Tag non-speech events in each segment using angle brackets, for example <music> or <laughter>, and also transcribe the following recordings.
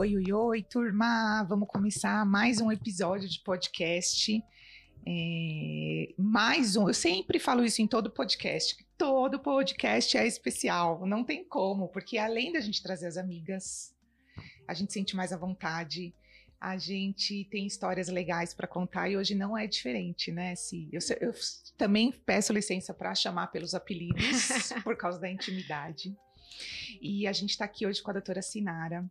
Oi, oi, oi, turma! Vamos começar mais um episódio de podcast. É, mais um, eu sempre falo isso em todo podcast. Todo podcast é especial, não tem como, porque além da gente trazer as amigas, a gente sente mais à vontade, a gente tem histórias legais para contar e hoje não é diferente, né? Se eu, eu também peço licença para chamar pelos apelidos <laughs> por causa da intimidade. E a gente está aqui hoje com a doutora Sinara,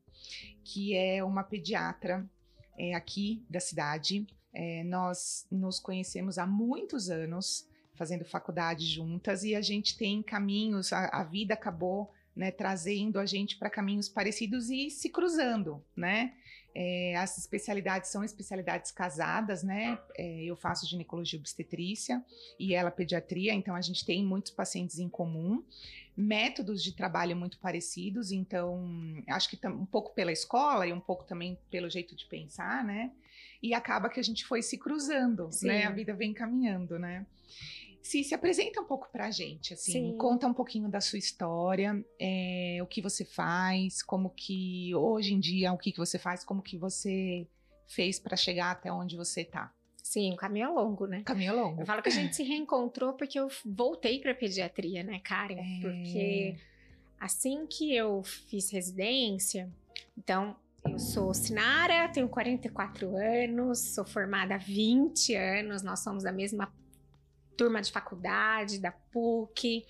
que é uma pediatra é, aqui da cidade. É, nós nos conhecemos há muitos anos, fazendo faculdade juntas, e a gente tem caminhos, a, a vida acabou né, trazendo a gente para caminhos parecidos e se cruzando, né? É, as especialidades são especialidades casadas, né? É, eu faço ginecologia obstetrícia e ela pediatria, então a gente tem muitos pacientes em comum, métodos de trabalho muito parecidos, então acho que um pouco pela escola e um pouco também pelo jeito de pensar, né? E acaba que a gente foi se cruzando? Sim. né? A vida vem caminhando, né? Se se apresenta um pouco para a gente, assim, Sim. conta um pouquinho da sua história, é, o que você faz, como que hoje em dia o que, que você faz, como que você fez para chegar até onde você está. Sim, o caminho é longo, né? Caminho é longo. Eu falo que a gente se reencontrou porque eu voltei para pediatria, né, Karen? É... Porque assim que eu fiz residência, então eu sou Sinara, tenho 44 anos, sou formada há 20 anos, nós somos da mesma turma de faculdade, da PUC.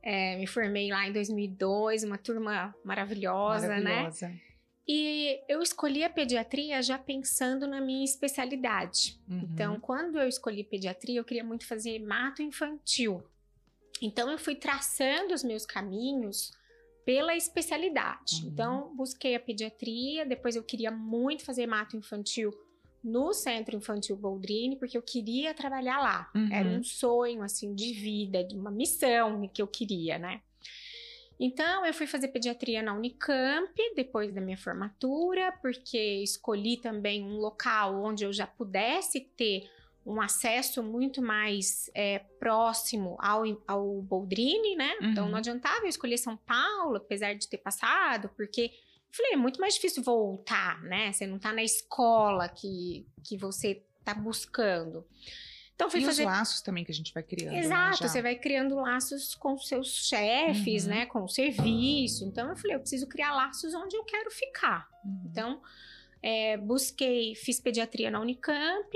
É, me formei lá em 2002, uma turma maravilhosa, né? maravilhosa. né? E eu escolhi a pediatria já pensando na minha especialidade. Uhum. Então, quando eu escolhi pediatria, eu queria muito fazer mato infantil. Então, eu fui traçando os meus caminhos pela especialidade. Uhum. Então, busquei a pediatria, depois eu queria muito fazer mato infantil no Centro Infantil Boldrini, porque eu queria trabalhar lá. Uhum. Era um sonho, assim, de vida, de uma missão que eu queria, né? Então, eu fui fazer pediatria na Unicamp, depois da minha formatura, porque escolhi também um local onde eu já pudesse ter um acesso muito mais é, próximo ao, ao Boldrini, né? Uhum. Então, não adiantava eu escolher São Paulo, apesar de ter passado, porque Falei, é muito mais difícil voltar, né? Você não tá na escola que, que você tá buscando. Então fui e fazer... os laços também que a gente vai criando. Né, Exato, né, você vai criando laços com seus chefes, uhum. né? Com o serviço. Então eu falei, eu preciso criar laços onde eu quero ficar. Uhum. Então, é, busquei, fiz pediatria na Unicamp.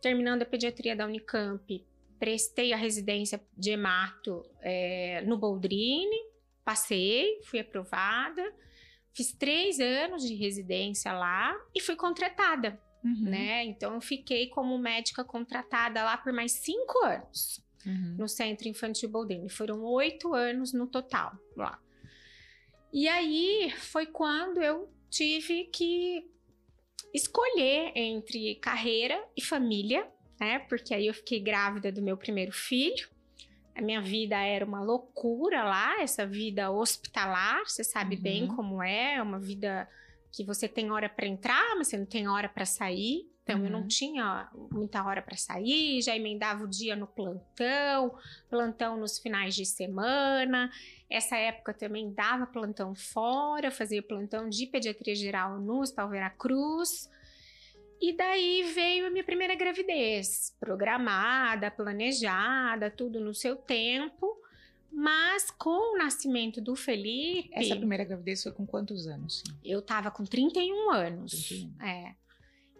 Terminando a pediatria da Unicamp, prestei a residência de hemato é, no Boldrini. Passei, fui aprovada. Fiz três anos de residência lá e fui contratada, uhum. né? Então, eu fiquei como médica contratada lá por mais cinco anos uhum. no Centro Infantil Boldini. Foram oito anos no total lá. E aí foi quando eu tive que escolher entre carreira e família, né? Porque aí eu fiquei grávida do meu primeiro filho. A minha vida era uma loucura lá, essa vida hospitalar, você sabe uhum. bem como é, é uma vida que você tem hora para entrar, mas você não tem hora para sair. Então uhum. eu não uhum. tinha muita hora para sair, já emendava o dia no plantão, plantão nos finais de semana. Essa época também dava plantão fora, fazia plantão de pediatria geral no Hospital Veracruz. E daí veio a minha primeira gravidez, programada, planejada, tudo no seu tempo. Mas com o nascimento do Felipe. Essa primeira gravidez foi com quantos anos? Sim? Eu tava com 31 anos. 31. É.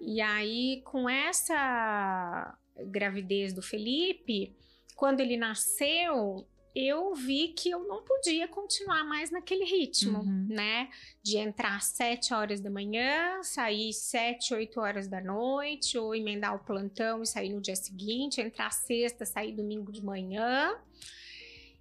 E aí, com essa gravidez do Felipe, quando ele nasceu, eu vi que eu não podia continuar mais naquele ritmo, uhum. né? De entrar às 7 horas da manhã, sair 7, 8 horas da noite, ou emendar o plantão e sair no dia seguinte, entrar sexta, sair domingo de manhã.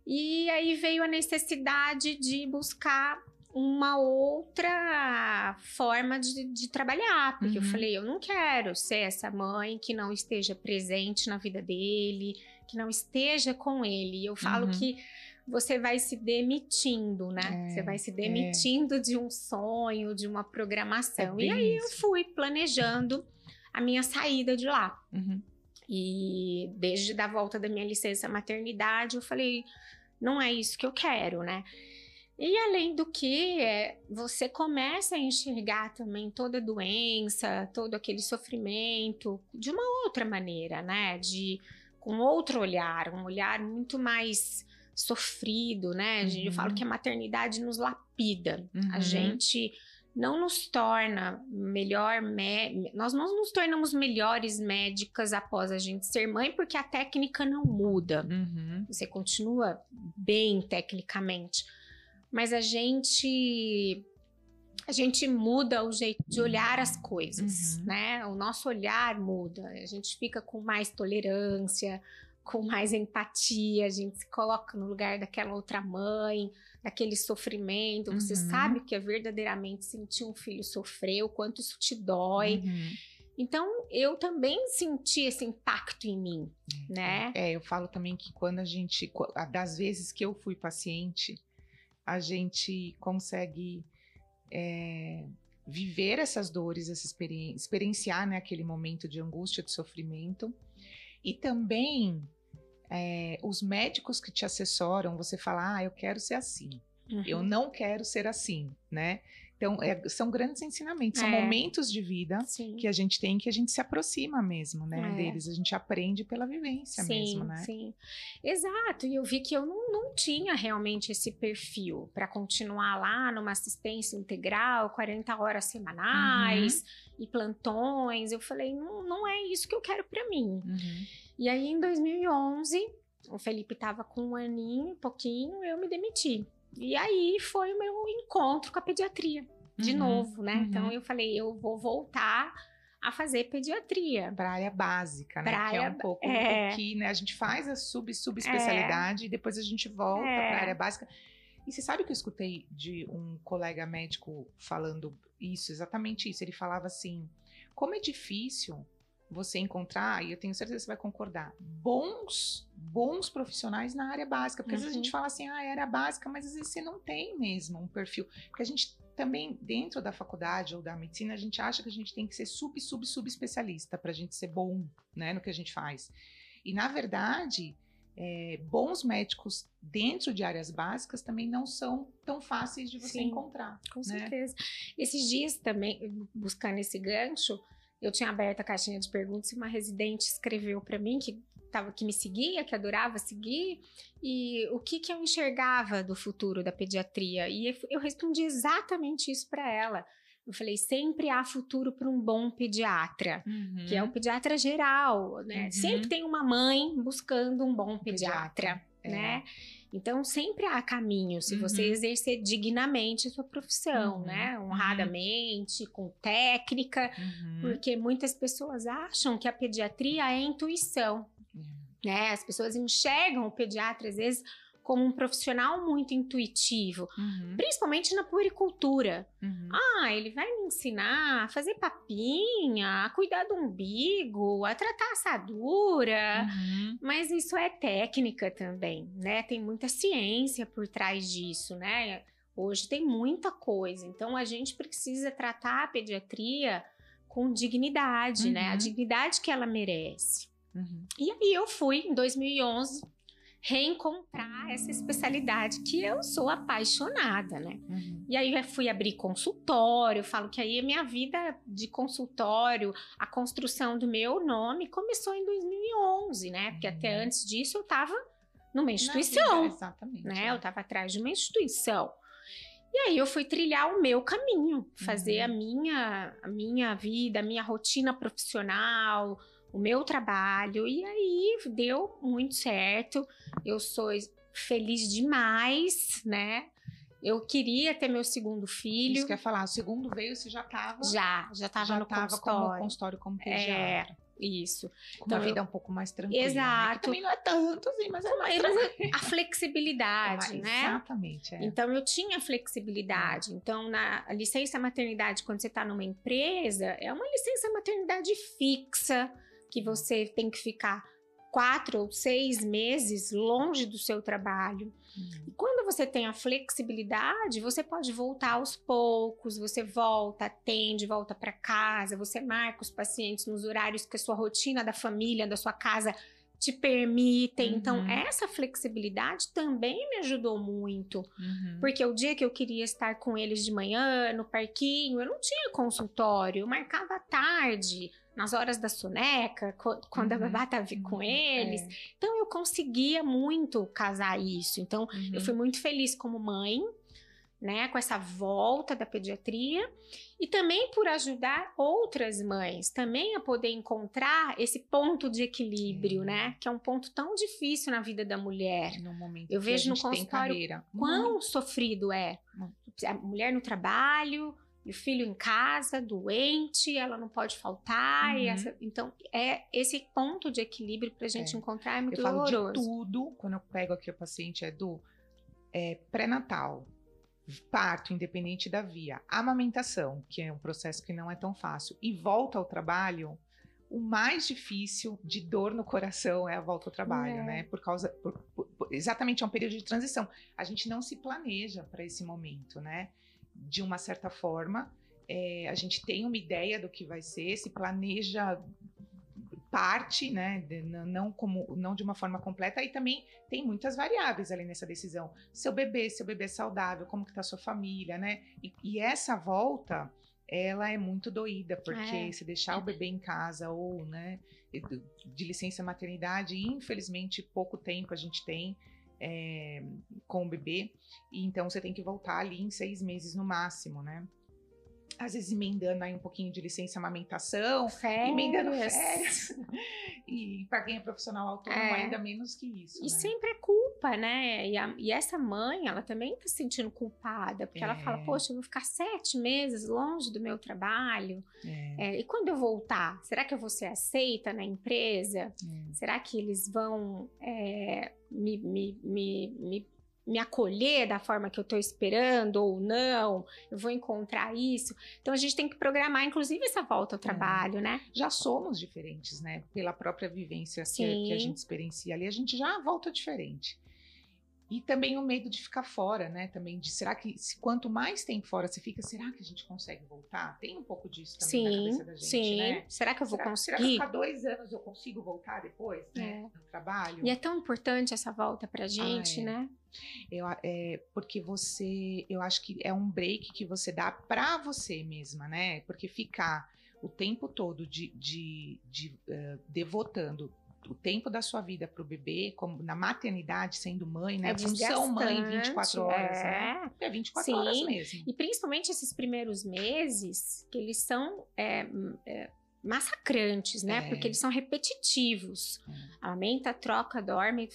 E aí veio a necessidade de buscar uma outra forma de, de trabalhar, porque uhum. eu falei, eu não quero ser essa mãe que não esteja presente na vida dele, que não esteja com ele. Eu falo uhum. que você vai se demitindo, né? É, você vai se é. demitindo é. de um sonho, de uma programação. É e aí isso. eu fui planejando a minha saída de lá. Uhum. E desde a volta da minha licença maternidade, eu falei, não é isso que eu quero, né? E além do que, é, você começa a enxergar também toda doença, todo aquele sofrimento de uma outra maneira, né? De com outro olhar, um olhar muito mais sofrido, né? Uhum. Eu falo que a maternidade nos lapida. Uhum. A gente não nos torna melhor nós não nos tornamos melhores médicas após a gente ser mãe porque a técnica não muda uhum. você continua bem tecnicamente mas a gente a gente muda o jeito de olhar as coisas, uhum. né? O nosso olhar muda, a gente fica com mais tolerância, com mais empatia, a gente se coloca no lugar daquela outra mãe, daquele sofrimento. Você uhum. sabe o que é verdadeiramente sentir um filho sofrer, o quanto isso te dói. Uhum. Então, eu também senti esse impacto em mim, né? É, eu falo também que quando a gente, das vezes que eu fui paciente, a gente consegue é, viver essas dores, essa experi experienciar né, aquele momento de angústia, de sofrimento. E também é, os médicos que te assessoram, você fala, ah, eu quero ser assim. Uhum. Eu não quero ser assim, né? Então, é, são grandes ensinamentos, é. são momentos de vida Sim. que a gente tem que a gente se aproxima mesmo, né, é. deles. A gente aprende pela vivência sim, mesmo, né? Sim, exato. E eu vi que eu não, não tinha realmente esse perfil para continuar lá numa assistência integral, 40 horas semanais uhum. e plantões. Eu falei, não, não é isso que eu quero para mim. Uhum. E aí, em 2011, o Felipe estava com um aninho, pouquinho, eu me demiti. E aí foi o meu encontro com a pediatria, de uhum, novo, né? Uhum. Então eu falei, eu vou voltar a fazer pediatria. Para área básica, né? Pra que é um pouco é... que né, a gente faz a sub subespecialidade é... e depois a gente volta é... para a área básica. E você sabe que eu escutei de um colega médico falando isso, exatamente isso. Ele falava assim: como é difícil você encontrar, e eu tenho certeza que você vai concordar, bons, bons profissionais na área básica. Porque uhum. às vezes a gente uhum. fala assim, ah, é área básica, mas às vezes você não tem mesmo um perfil. Porque a gente também, dentro da faculdade ou da medicina, a gente acha que a gente tem que ser sub, sub, sub especialista para a gente ser bom né, no que a gente faz. E na verdade, é, bons médicos dentro de áreas básicas também não são tão fáceis de você Sim, encontrar. Com né? certeza. Esses dias também, buscando esse gancho, eu tinha aberto a caixinha de perguntas e uma residente escreveu para mim que tava, que me seguia, que adorava seguir, e o que, que eu enxergava do futuro da pediatria. E eu respondi exatamente isso para ela. Eu falei, sempre há futuro para um bom pediatra, uhum. que é o pediatra geral, né? Uhum. Sempre tem uma mãe buscando um bom pediatra, pediatra. né? É. Então, sempre há caminho se uhum. você exercer dignamente a sua profissão, uhum. né? Uhum. Honradamente, com técnica, uhum. porque muitas pessoas acham que a pediatria é intuição, uhum. né? As pessoas enxergam o pediatra, às vezes, como um profissional muito intuitivo, uhum. principalmente na puericultura. Uhum. Ah, ele vai me ensinar a fazer papinha, a cuidar do umbigo, a tratar assadura, uhum. mas isso é técnica também, né? Tem muita ciência por trás disso, né? Hoje tem muita coisa, então a gente precisa tratar a pediatria com dignidade, né? A uhum. dignidade que ela merece. Uhum. E aí eu fui em 2011 reencontrar essa especialidade que eu sou apaixonada, né? Uhum. E aí eu fui abrir consultório, falo que aí a minha vida de consultório, a construção do meu nome começou em 2011, né? Porque uhum. até antes disso eu estava numa instituição, vida, exatamente, né? É. Eu estava atrás de uma instituição. E aí eu fui trilhar o meu caminho, fazer uhum. a minha a minha vida, a minha rotina profissional, o meu trabalho e aí deu muito certo. Eu sou feliz demais, né? Eu queria ter meu segundo filho. Isso que eu ia falar, o segundo veio, você já estava? Já, já estava no tava consultório. Como consultório como pediatra. É, isso. Com então, uma vida eu... um pouco mais tranquila. Exato. Né? também não é tanto assim, mas é mais. A flexibilidade, é, né? Exatamente. É. Então, eu tinha flexibilidade. Então, na licença maternidade, quando você está numa empresa, é uma licença maternidade fixa que você tem que ficar quatro ou seis meses longe do seu trabalho. Uhum. E quando você tem a flexibilidade, você pode voltar aos poucos, você volta, atende, volta para casa, você marca os pacientes nos horários que a sua rotina da família, da sua casa te permitem. Então, uhum. Então, essa flexibilidade também me ajudou muito. Uhum. Porque o dia que eu queria estar com eles de manhã, no parquinho, eu não tinha consultório, eu marcava à tarde, nas horas da soneca, quando uhum. a babá estava com uhum. eles. É. Então, eu conseguia muito casar isso. Então, eu fui uhum. muito feliz como mãe né, com essa volta da pediatria e também por ajudar outras mães também a poder encontrar esse ponto de equilíbrio, né, que é um ponto tão difícil na vida da mulher. No momento Eu vejo no consultório quão sofrido é a mulher no trabalho, e o filho em casa, doente, ela não pode faltar. Uhum. Essa, então, é esse ponto de equilíbrio para a gente é. encontrar é muito eu doloroso. Falo de tudo, quando eu pego aqui o paciente, é do é, pré-natal, parto, independente da via, amamentação, que é um processo que não é tão fácil, e volta ao trabalho, o mais difícil de dor no coração é a volta ao trabalho, é. né? Por causa, por, por, exatamente, é um período de transição. A gente não se planeja para esse momento, né? De uma certa forma, é, a gente tem uma ideia do que vai ser, se planeja parte, né, de, não como não de uma forma completa, e também tem muitas variáveis ali nessa decisão. Seu bebê, seu bebê é saudável, como que tá sua família, né? E, e essa volta, ela é muito doída, porque é. se deixar o bebê em casa ou, né, de licença maternidade, infelizmente pouco tempo a gente tem é, com o bebê, e então você tem que voltar ali em seis meses no máximo, né? Às vezes emendando aí um pouquinho de licença amamentação, férias. emendando férias. <laughs> e para quem é profissional autônomo, é. ainda menos que isso. E né? sempre é culpa, né? E, a, e, essa mãe, ela também tá se sentindo culpada, porque é. ela fala, poxa, eu vou ficar sete meses longe do meu trabalho. É. é. e quando eu voltar, será que eu vou ser aceita na empresa? É. Será que eles vão é, me, me, me, me me acolher da forma que eu estou esperando ou não, eu vou encontrar isso. Então a gente tem que programar, inclusive, essa volta ao é. trabalho, é. né? Já somos diferentes, né? Pela própria vivência que, que, a gente experiencia ali, a gente já volta diferente. E também o medo de ficar fora, né? Também de será que se quanto mais tempo fora você fica, será que a gente consegue voltar? Tem um pouco disso também sim, na cabeça da gente, sim. né? Será que eu vou será, conseguir? Será que ficar dois anos eu consigo voltar depois, né? É. No trabalho. E é tão importante essa volta pra gente, ah, é. né? Eu, é, porque você, eu acho que é um break que você dá pra você mesma, né? Porque ficar o tempo todo de, de, de uh, devotando o tempo da sua vida para o bebê, como na maternidade, sendo mãe, né? É Função mãe 24 horas, é. né? É 24 Sim. horas mesmo. E principalmente esses primeiros meses, que eles são é, é, massacrantes, né? É. Porque eles são repetitivos. É. Amamenta, troca, dorme,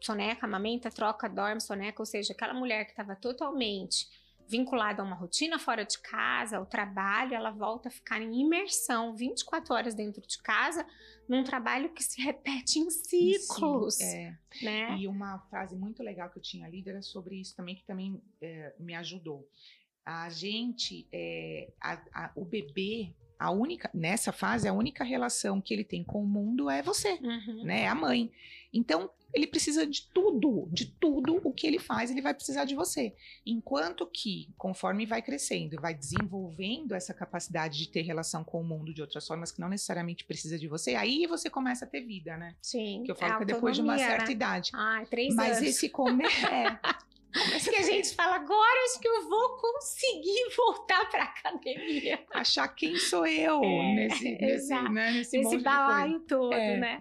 soneca, amamenta, troca, dorme, soneca. Ou seja, aquela mulher que estava totalmente vinculada a uma rotina fora de casa, ao trabalho, ela volta a ficar em imersão 24 horas dentro de casa, num trabalho que se repete em ciclos. Sim, é. né? E uma frase muito legal que eu tinha lido era sobre isso também, que também é, me ajudou. A gente, é, a, a, o bebê, a única nessa fase a única relação que ele tem com o mundo é você, uhum. né? É a mãe. Então ele precisa de tudo, de tudo o que ele faz, ele vai precisar de você. Enquanto que, conforme vai crescendo, vai desenvolvendo essa capacidade de ter relação com o mundo de outras formas que não necessariamente precisa de você, aí você começa a ter vida, né? Sim. Que eu falo é que é depois de uma certa né? idade. Ah, três Mas anos. esse comer <laughs> é, que a gente fala, agora acho que eu vou conseguir <laughs> voltar para academia. Achar quem sou eu é, nesse, nesse, <laughs> né, nesse, nesse balaio todo, é. né?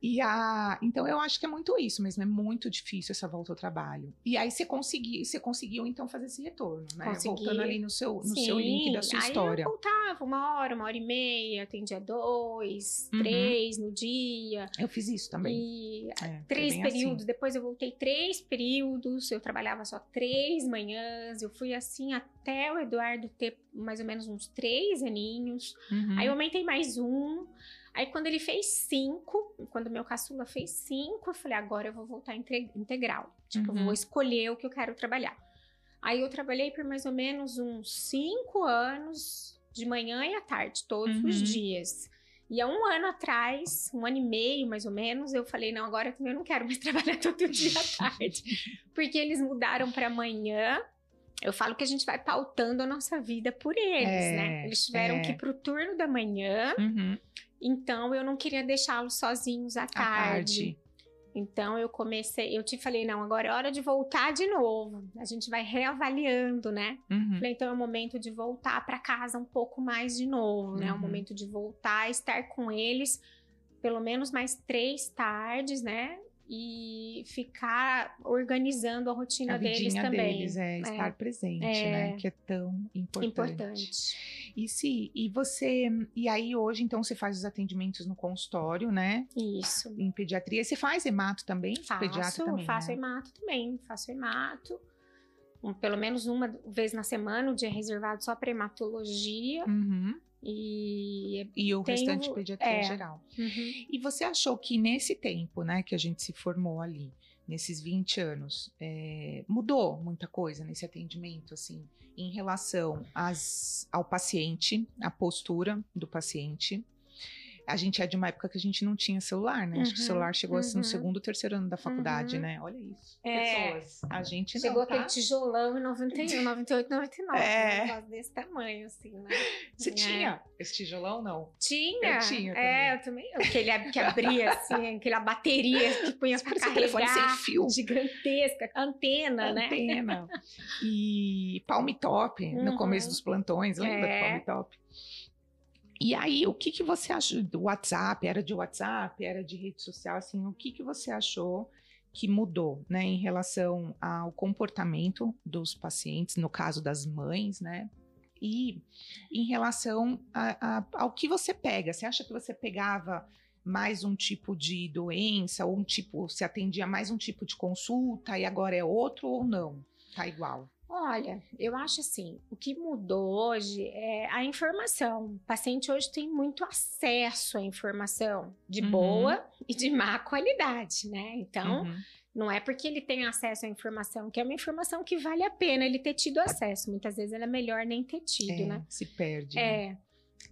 E a, então eu acho que é muito isso mesmo, é muito difícil essa volta ao trabalho. E aí você conseguiu, você conseguiu então fazer esse retorno, né? Consegui. Voltando ali no seu, no seu link da sua aí história. Eu voltava uma hora, uma hora e meia, atendia dois, uhum. três no dia. Eu fiz isso também. E é, três períodos, assim. depois eu voltei três períodos, eu trabalhava só três manhãs, eu fui assim até o Eduardo ter mais ou menos uns três aninhos. Uhum. Aí eu aumentei mais um. Aí quando ele fez cinco, quando meu caçula fez cinco, eu falei, agora eu vou voltar integral. Tipo, uhum. eu vou escolher o que eu quero trabalhar. Aí eu trabalhei por mais ou menos uns cinco anos, de manhã e à tarde, todos uhum. os dias. E há um ano atrás, um ano e meio mais ou menos, eu falei: não, agora eu não quero mais <laughs> trabalhar todo dia à <laughs> tarde. Porque eles mudaram para amanhã. Eu falo que a gente vai pautando a nossa vida por eles, é, né? Eles tiveram é. que ir pro turno da manhã. Uhum Então eu não queria deixá-los sozinhos à tarde. À tarde. Então eu comecei, eu te falei, não, agora é hora de voltar de novo. A gente vai reavaliando, né? Uhum. Falei, então é o momento de voltar para casa um pouco mais de novo, né? É o uhum. momento de voltar, estar com eles pelo menos mais três tardes, né? e ficar organizando a rotina a deles também. deles é, é estar presente, é, né? Que é tão importante. Importante. E se e você e aí hoje então você faz os atendimentos no consultório, né? Isso. Em pediatria, você faz hemato também? Faço, Pediatra também, faço né? hemato também, faço hemato. Um, pelo menos uma vez na semana, o dia reservado só para hematologia. Uhum. E, e o tenho, restante pediatria é, geral. Uhum. E você achou que nesse tempo, né, que a gente se formou ali, nesses 20 anos, é, mudou muita coisa nesse atendimento, assim, em relação às, ao paciente, a postura do paciente, a gente é de uma época que a gente não tinha celular, né? Uhum, Acho que o uhum, celular chegou uhum. assim no uhum. segundo, terceiro ano da faculdade, uhum. né? Olha isso. É, Pessoas. A gente Chegou não, tá? aquele tijolão em 91, 98, 99. É. Um negócio desse tamanho, assim, né? Você é. tinha esse tijolão, não? Tinha. Eu tinha É, eu também. Aquele que abria, assim, <laughs> aquela bateria que punha pra carregar. sem fio. Gigantesca. Antena, né? Antena. E palm top, no começo dos plantões, lembra é. do palm top? E aí, o que, que você achou do WhatsApp? Era de WhatsApp? Era de rede social? Assim, o que, que você achou que mudou, né, em relação ao comportamento dos pacientes, no caso das mães, né? E em relação a, a, ao que você pega, você acha que você pegava mais um tipo de doença, ou um tipo, se atendia mais um tipo de consulta e agora é outro ou não? Tá igual? Olha, eu acho assim, o que mudou hoje é a informação. O paciente hoje tem muito acesso à informação de uhum. boa e de má qualidade, né? Então, uhum. não é porque ele tem acesso à informação que é uma informação que vale a pena ele ter tido acesso. Muitas vezes é melhor nem ter tido, é, né? Se perde. É. Né?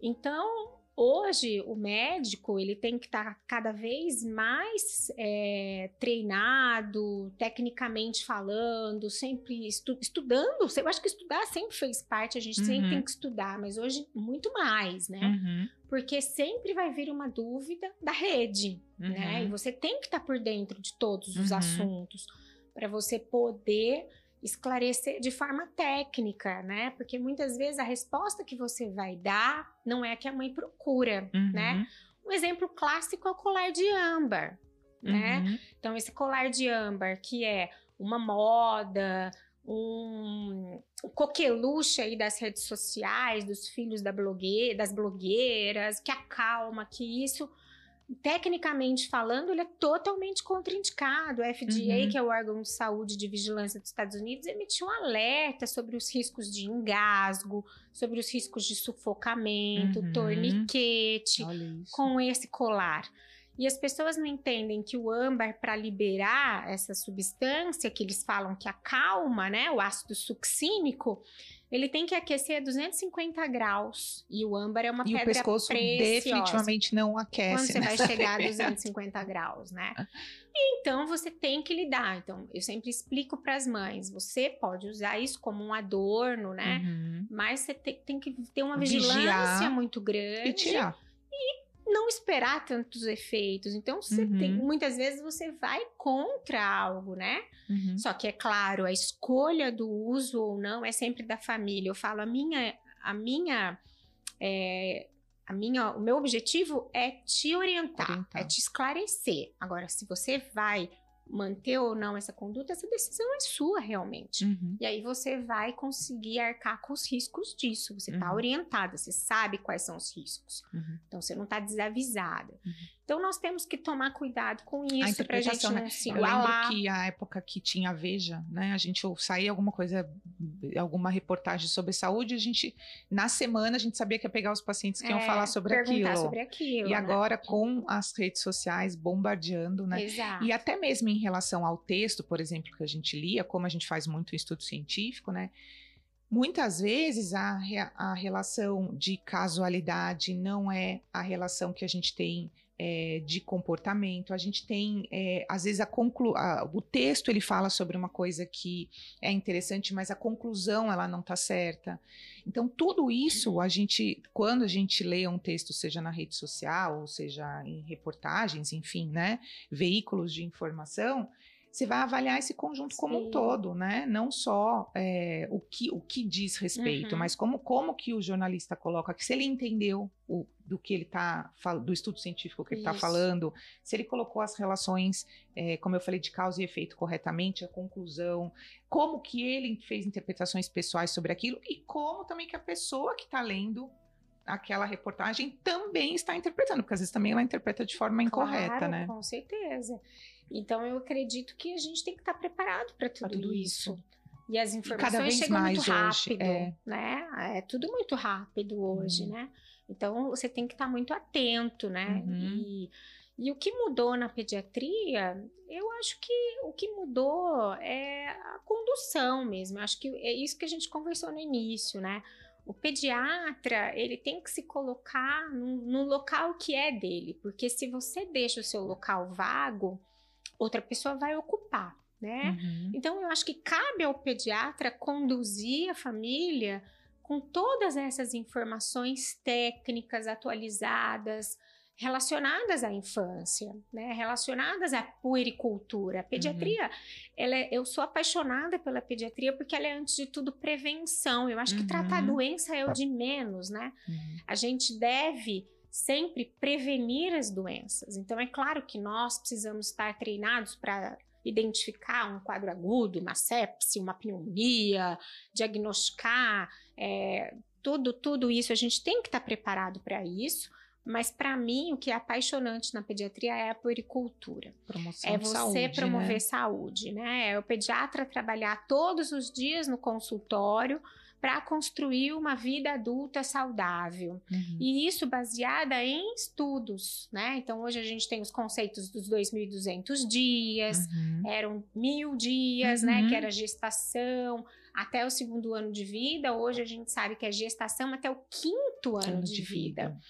Então, Hoje, o médico ele tem que estar tá cada vez mais é, treinado, tecnicamente falando, sempre estu estudando. Eu acho que estudar sempre fez parte, a gente uhum. sempre tem que estudar, mas hoje muito mais, né? Uhum. Porque sempre vai vir uma dúvida da rede, uhum. né? E você tem que estar tá por dentro de todos os uhum. assuntos para você poder esclarecer de forma técnica, né? Porque muitas vezes a resposta que você vai dar não é a que a mãe procura, uhum. né? Um exemplo clássico é o colar de âmbar, né? Uhum. Então, esse colar de âmbar, que é uma moda, um, um coqueluche aí das redes sociais, dos filhos da blogueira, das blogueiras, que acalma, que isso tecnicamente falando, ele é totalmente contraindicado. O FDA, uhum. que é o órgão de saúde de vigilância dos Estados Unidos, emitiu um alerta sobre os riscos de engasgo, sobre os riscos de sufocamento, uhum. torniquete com esse colar. E as pessoas não entendem que o âmbar, para liberar essa substância que eles falam que acalma, né, o ácido succínico, ele tem que aquecer a 250 graus. E o âmbar é uma e pedra preciosa. E o pescoço definitivamente não aquece. Quando você vai chegar a <laughs> 250 graus, né? E então você tem que lidar. Então, eu sempre explico para as mães: você pode usar isso como um adorno, né? Uhum. Mas você tem, tem, que ter uma vigilância Vigiar muito grande. E tirar. Não esperar tantos efeitos. Então, uhum. tem, muitas vezes você vai contra algo, né? Uhum. Só que é claro, a escolha do uso ou não é sempre da família. Eu falo, a minha, a minha, é, a minha, o meu objetivo é te orientar, orientar, é te esclarecer. Agora, se você vai manter ou não essa conduta, essa decisão é sua realmente. Uhum. E aí você vai conseguir arcar com os riscos disso. Você está uhum. orientada, você sabe quais são os riscos. Uhum. Então você não está desavisada. Então nós temos que tomar cuidado com isso para a gente não né? se igualar. Eu lembro que a época que tinha a Veja, né, a gente saía alguma coisa, alguma reportagem sobre saúde, a gente na semana a gente sabia que ia pegar os pacientes que é, iam falar sobre aquilo. sobre aquilo. E né? agora com as redes sociais bombardeando, né? Exato. E até mesmo em relação ao texto, por exemplo, que a gente lia, como a gente faz muito estudo científico, né? Muitas vezes a, a relação de casualidade não é a relação que a gente tem é, de comportamento. A gente tem, é, às vezes, a conclu a, o texto ele fala sobre uma coisa que é interessante, mas a conclusão ela não está certa. Então, tudo isso, a gente, quando a gente lê um texto, seja na rede social, ou seja em reportagens, enfim, né, veículos de informação, você vai avaliar esse conjunto Sim. como um todo, né? Não só é, o, que, o que diz respeito, uhum. mas como, como que o jornalista coloca, que se ele entendeu o, do que ele está do estudo científico que ele está falando, se ele colocou as relações, é, como eu falei, de causa e efeito corretamente, a conclusão, como que ele fez interpretações pessoais sobre aquilo e como também que a pessoa que está lendo aquela reportagem também está interpretando, porque às vezes também ela interpreta de forma incorreta, claro, né? Com certeza. Então eu acredito que a gente tem que estar preparado para tudo, tudo, isso. isso. E as informações e chegam muito rápido, hoje, é. né? É tudo muito rápido hoje, uhum. né? Então você tem que estar muito atento, né? Uhum. E, e o que mudou na pediatria, eu acho que o que mudou é a condução mesmo. Acho que é isso que a gente conversou no início, né? O pediatra, ele tem que se colocar no, no local que é dele, porque se você deixa o seu local vago, outra pessoa vai ocupar, né? Uhum. Então eu acho que cabe ao pediatra conduzir a família com todas essas informações técnicas atualizadas relacionadas à infância, né? Relacionadas à puericultura. A pediatria, uhum. ela é, eu sou apaixonada pela pediatria porque ela é antes de tudo prevenção. Eu acho que tratar a uhum. doença é o de menos, né? Uhum. A gente deve sempre prevenir as doenças. Então, é claro que nós precisamos estar treinados para identificar um quadro agudo, uma sepse, uma pneumonia, diagnosticar é, tudo, tudo isso. A gente tem que estar preparado para isso. Mas para mim, o que é apaixonante na pediatria é a puericultura. Promoção é você saúde, promover né? saúde, né? É o pediatra trabalhar todos os dias no consultório para construir uma vida adulta saudável. Uhum. E isso baseada em estudos, né? Então, hoje a gente tem os conceitos dos 2.200 dias, uhum. eram mil dias, uhum. né? Que era gestação até o segundo ano de vida. Hoje a gente sabe que é gestação até o quinto ano, ano de, de vida. vida.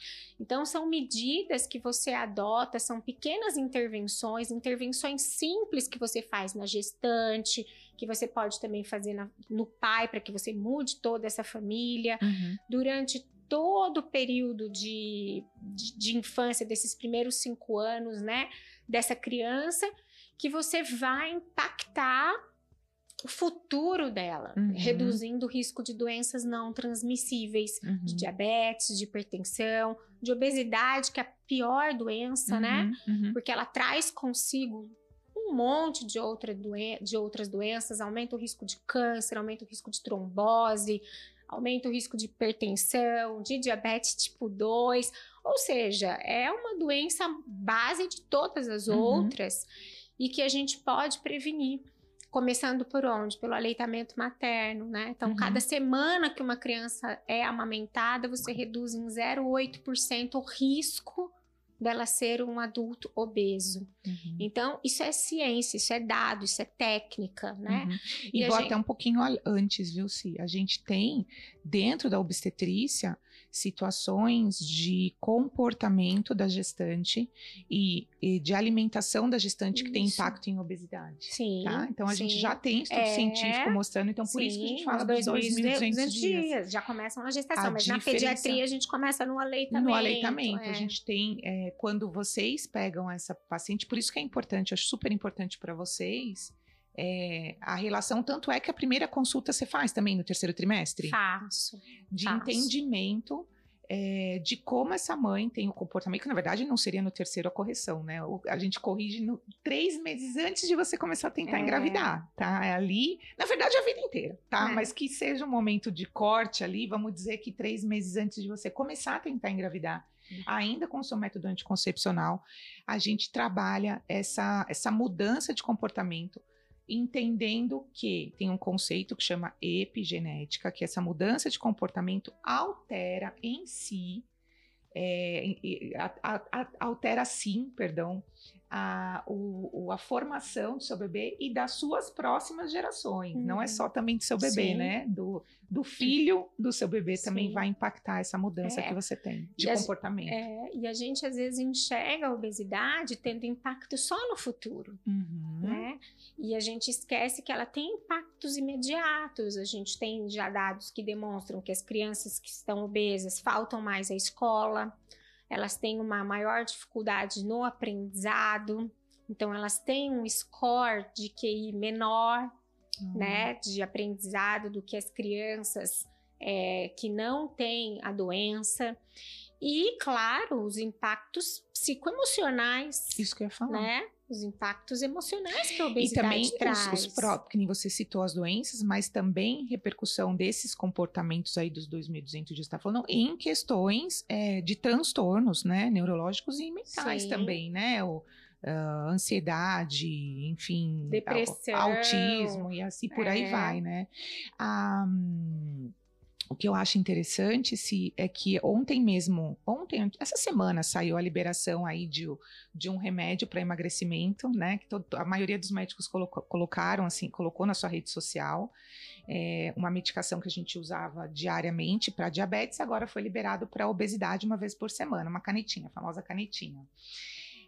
Então, são medidas que você adota, são pequenas intervenções, intervenções simples que você faz na gestante, que você pode também fazer na, no pai, para que você mude toda essa família. Uhum. Durante todo o período de, de, de, infância, desses primeiros cinco anos, né, dessa criança, que você vai impactar o futuro dela, uhum. reduzindo o risco de doenças não transmissíveis, uhum. de diabetes, de hipertensão, de obesidade, que é a pior doença, né? uhum. né? Porque ela traz consigo um monte de, outra doen de outras doenças, aumenta o risco de câncer, aumenta o risco de trombose, aumenta o risco de hipertensão, de diabetes tipo 2, ou seja, é uma doença base de todas as uhum. outras e que a gente pode prevenir. Começando por onde? Pelo aleitamento materno, né? Então, uhum. cada semana que uma criança é amamentada, você reduz em 0,8% o risco dela ser um adulto obeso. Uhum. Então, isso é ciência, isso é dado, isso é técnica, né? Uhum. E, e vou gente... até um pouquinho antes, viu, Si? A gente tem, dentro da obstetrícia, situações de comportamento da gestante e, e de alimentação da gestante isso. que tem impacto em obesidade. Sim. Tá? Então, a sim. gente já tem estudo é... científico mostrando, então por sim, isso que a gente fala dos 2.200 dias. dias. Já começam na gestação, a mas diferença... na pediatria a gente começa no aleitamento. No aleitamento, é. a gente tem, é, quando vocês pegam essa paciente, por isso que é importante, acho super importante para vocês, é, a relação, tanto é que a primeira consulta você faz também no terceiro trimestre? Faço. De faço. entendimento é, de como essa mãe tem o comportamento, que na verdade não seria no terceiro a correção, né? O, a gente corrige no, três meses antes de você começar a tentar é. engravidar, tá? É ali, na verdade, a vida inteira, tá? É. Mas que seja um momento de corte ali, vamos dizer que três meses antes de você começar a tentar engravidar ainda com o seu método anticoncepcional, a gente trabalha essa, essa mudança de comportamento, entendendo que tem um conceito que chama epigenética, que essa mudança de comportamento altera em si, é, altera sim, perdão, a, o, a formação do seu bebê e das suas próximas gerações. Uhum. Não é só uhum. também do seu bebê, Sim. né? Do, do filho do seu bebê Sim. também vai impactar essa mudança é. que você tem de e comportamento. A, é, e a gente às vezes enxerga a obesidade tendo impacto só no futuro, uhum. né? E a gente esquece que ela tem impactos imediatos. A gente tem já dados que demonstram que as crianças que estão obesas faltam mais à escola elas têm uma maior dificuldade no aprendizado, então elas têm um score de QI menor, uhum. né, de aprendizado do que as crianças é, que não têm a doença. E, claro, os impactos psicoemocionais. Isso que eu ia falar. Né? Os impactos emocionais que a obesidade e também traz. Os, os próprios, que nem você citou as doenças, mas também repercussão desses comportamentos aí dos 2.200 dias está falando em questões é, de transtornos, né, neurológicos e mentais Sim. também, né, o, uh, ansiedade, enfim, depressão, autismo e assim por é. aí vai, né. Um, o que eu acho interessante se, é que ontem mesmo, ontem, essa semana saiu a liberação aí de, de um remédio para emagrecimento, né? Que todo, a maioria dos médicos colocou, colocaram assim, colocou na sua rede social. É, uma medicação que a gente usava diariamente para diabetes, agora foi liberado para obesidade uma vez por semana, uma canetinha, a famosa canetinha.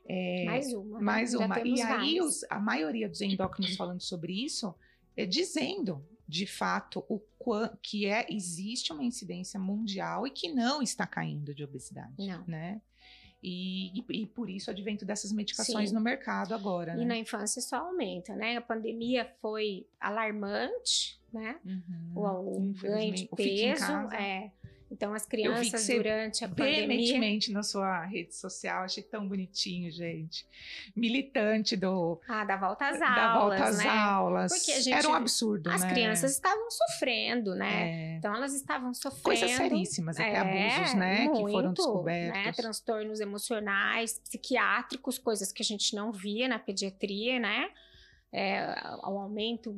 É, mais uma. Né? Mais uma. E aí, os, a maioria dos endócrinos falando sobre isso, é, dizendo de fato o que é existe uma incidência mundial e que não está caindo de obesidade, não. né? E, e, e, por isso o advento dessas medicações Sim. no mercado agora. E né? na infância só aumenta, né? A pandemia foi alarmante, né? Uhum. O, o ganho de peso, é, então, as crianças durante a pandemia... veementemente na sua rede social, achei tão bonitinho, gente. Militante do... Ah, da volta às aulas, Da volta às né? aulas. Porque a gente, Era um absurdo, As né? crianças estavam sofrendo, né? É. Então, elas estavam sofrendo... Coisas seríssimas, até é, abusos, né? Muito, que foram descobertos. Né? Transtornos emocionais, psiquiátricos, coisas que a gente não via na pediatria, né? É, o aumento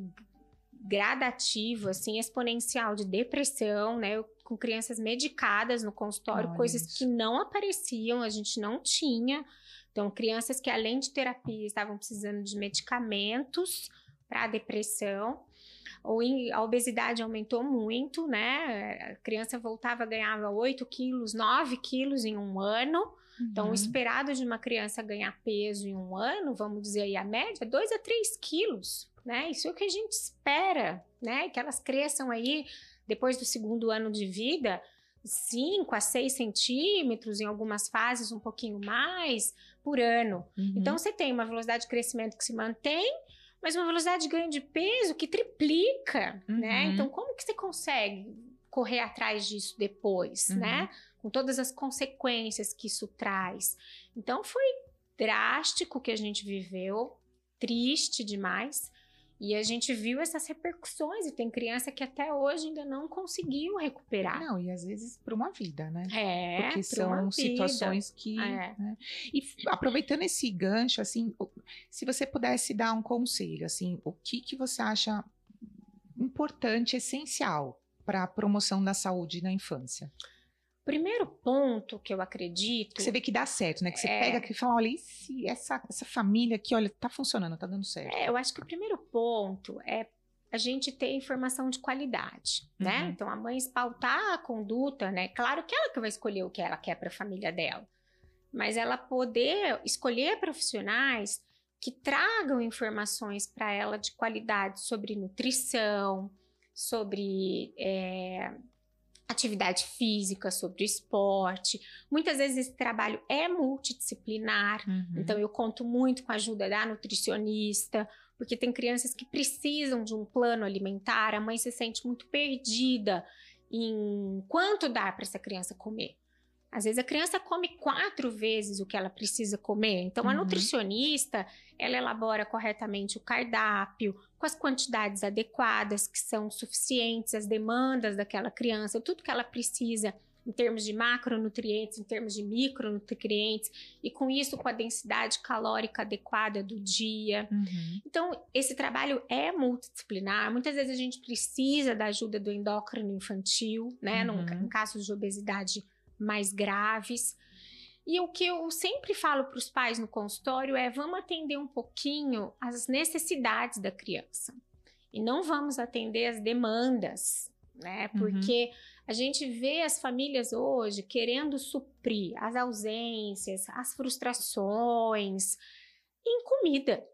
gradativo, assim, exponencial de depressão, né? Eu com crianças medicadas no consultório, Olha coisas isso. que não apareciam, a gente não tinha. Então, crianças que além de terapia estavam precisando de medicamentos para depressão. Ou a obesidade aumentou muito, né? A criança voltava, ganhava 8 quilos, 9 quilos em um ano. Uhum. Então, o uhum. esperado de uma criança ganhar peso em um ano, vamos dizer aí a média, 2 a 3 quilos, né? Isso é o que a gente espera, né? Que elas cresçam aí depois do segundo ano de vida, 5 a 6 centímetros, em algumas fases um pouquinho mais por ano. Uhum. Então você tem uma velocidade de crescimento que se mantém, mas uma velocidade de ganho de peso que triplica, né? uhum. né? Então como que você consegue correr atrás disso depois, uhum. né? Com todas as consequências que isso traz. Então foi drástico o que a gente viveu, triste demais. E a gente viu essas repercussões, e tem criança que até hoje ainda não conseguiu recuperar. Não, e às vezes por uma vida, né? É, porque são situações que. É. Né? E aproveitando esse gancho, assim, se você pudesse dar um conselho, assim, o que, que você acha importante, essencial para a promoção da saúde na infância? Primeiro ponto que eu acredito. Que você vê que dá certo, né? Que você é... pega aqui e fala: olha, se essa, essa família aqui, olha, tá funcionando, tá dando certo. É, eu acho que o primeiro ponto é a gente ter informação de qualidade, né? uhum. Então a mãe espaltar a conduta, né? Claro que ela que vai escolher o que ela quer para a família dela, mas ela poder escolher profissionais que tragam informações para ela de qualidade sobre nutrição, sobre é, atividade física, sobre esporte. Muitas vezes esse trabalho é multidisciplinar, uhum. então eu conto muito com a ajuda da nutricionista, porque tem crianças que precisam de um plano alimentar, a mãe se sente muito perdida em quanto dá para essa criança comer. Às vezes a criança come quatro vezes o que ela precisa comer. Então, uhum. a nutricionista, ela elabora corretamente o cardápio, com as quantidades adequadas, que são suficientes, as demandas daquela criança, tudo que ela precisa em termos de macronutrientes, em termos de micronutrientes, e com isso com a densidade calórica adequada do dia. Uhum. Então, esse trabalho é multidisciplinar. Muitas vezes a gente precisa da ajuda do endócrino infantil, né? Uhum. Num, em casos de obesidade mais graves. E o que eu sempre falo para os pais no consultório é: vamos atender um pouquinho as necessidades da criança e não vamos atender as demandas, né? Uhum. Porque uhum. a gente vê as famílias hoje querendo suprir as ausências, as frustrações em comida.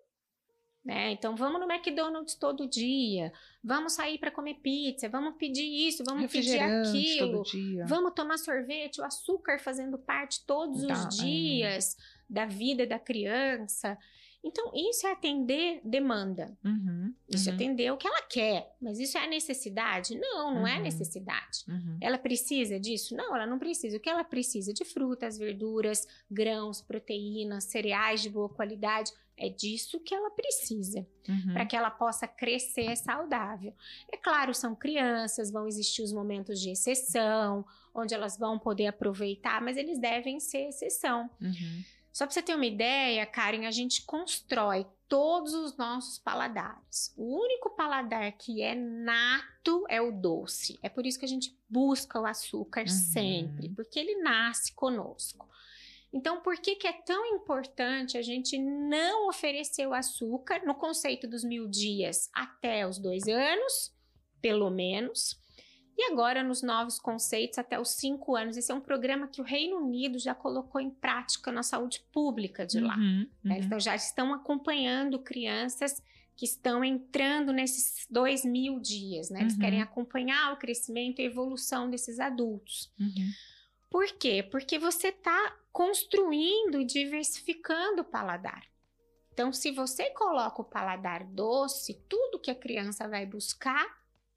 Né? Então vamos no McDonald's todo dia, vamos sair para comer pizza, vamos pedir isso, vamos pedir aquilo, vamos tomar sorvete, o açúcar fazendo parte todos os é. dias da vida da criança. Então, isso é atender demanda. Uhum, isso é uhum. é atender o que ela quer. Mas isso é necessidade? Não, não é uhum, é necessidade. Uhum. Ela precisa disso? Não, ela não precisa. O que ela precisa? De frutas, verduras, grãos, proteínas, cereais de boa qualidade. É disso que ela precisa, uhum. para que ela possa crescer saudável. É claro, são crianças, vão existir os momentos de exceção, onde elas vão poder aproveitar, mas eles devem ser exceção. Uhum. Só para você ter uma ideia, Karen, a gente constrói todos os nossos paladares. O único paladar que é nato é o doce. É por isso que a gente busca o açúcar uhum. sempre, porque ele nasce conosco. Então, por que, que é tão importante a gente não oferecer o açúcar no conceito dos mil dias até os dois anos, pelo menos? E agora, nos novos conceitos, até os cinco anos. Esse é um programa que o Reino Unido já colocou em prática na saúde pública de lá. Uhum, né? uhum. Então, já estão acompanhando crianças que estão entrando nesses dois mil dias, né? Eles uhum. querem acompanhar o crescimento e evolução desses adultos. Uhum. Por quê? Porque você está construindo e diversificando o paladar. Então, se você coloca o paladar doce, tudo que a criança vai buscar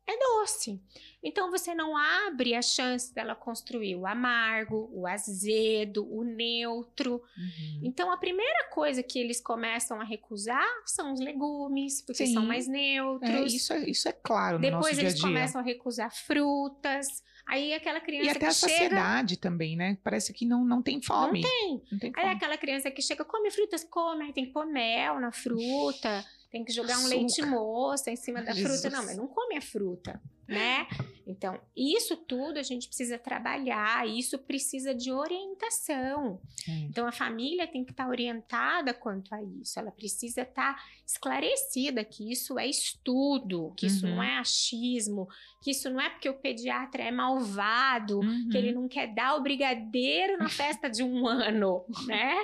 é doce. Então você não abre a chance dela construir o amargo, o azedo, o neutro. Uhum. Então a primeira coisa que eles começam a recusar são os legumes, porque Sim. são mais neutros. É, isso, é, isso é claro. No Depois nosso eles dia -dia. começam a recusar frutas. Aí aquela criança e até a saciedade chega... também, né? Parece que não, não tem fome. Não tem. Não tem fome. Aí aquela criança que chega, come frutas, come, tem que pôr mel na fruta tem que jogar um leite moça em cima da Jesus. fruta. Não, mas não come a fruta, né? Então, isso tudo a gente precisa trabalhar, isso precisa de orientação. Então, a família tem que estar tá orientada quanto a isso, ela precisa estar tá esclarecida que isso é estudo, que uhum. isso não uhum. é achismo, que isso não é porque o pediatra é malvado, uhum. que ele uhum. não quer dar o brigadeiro na festa de um ano, <laughs> né?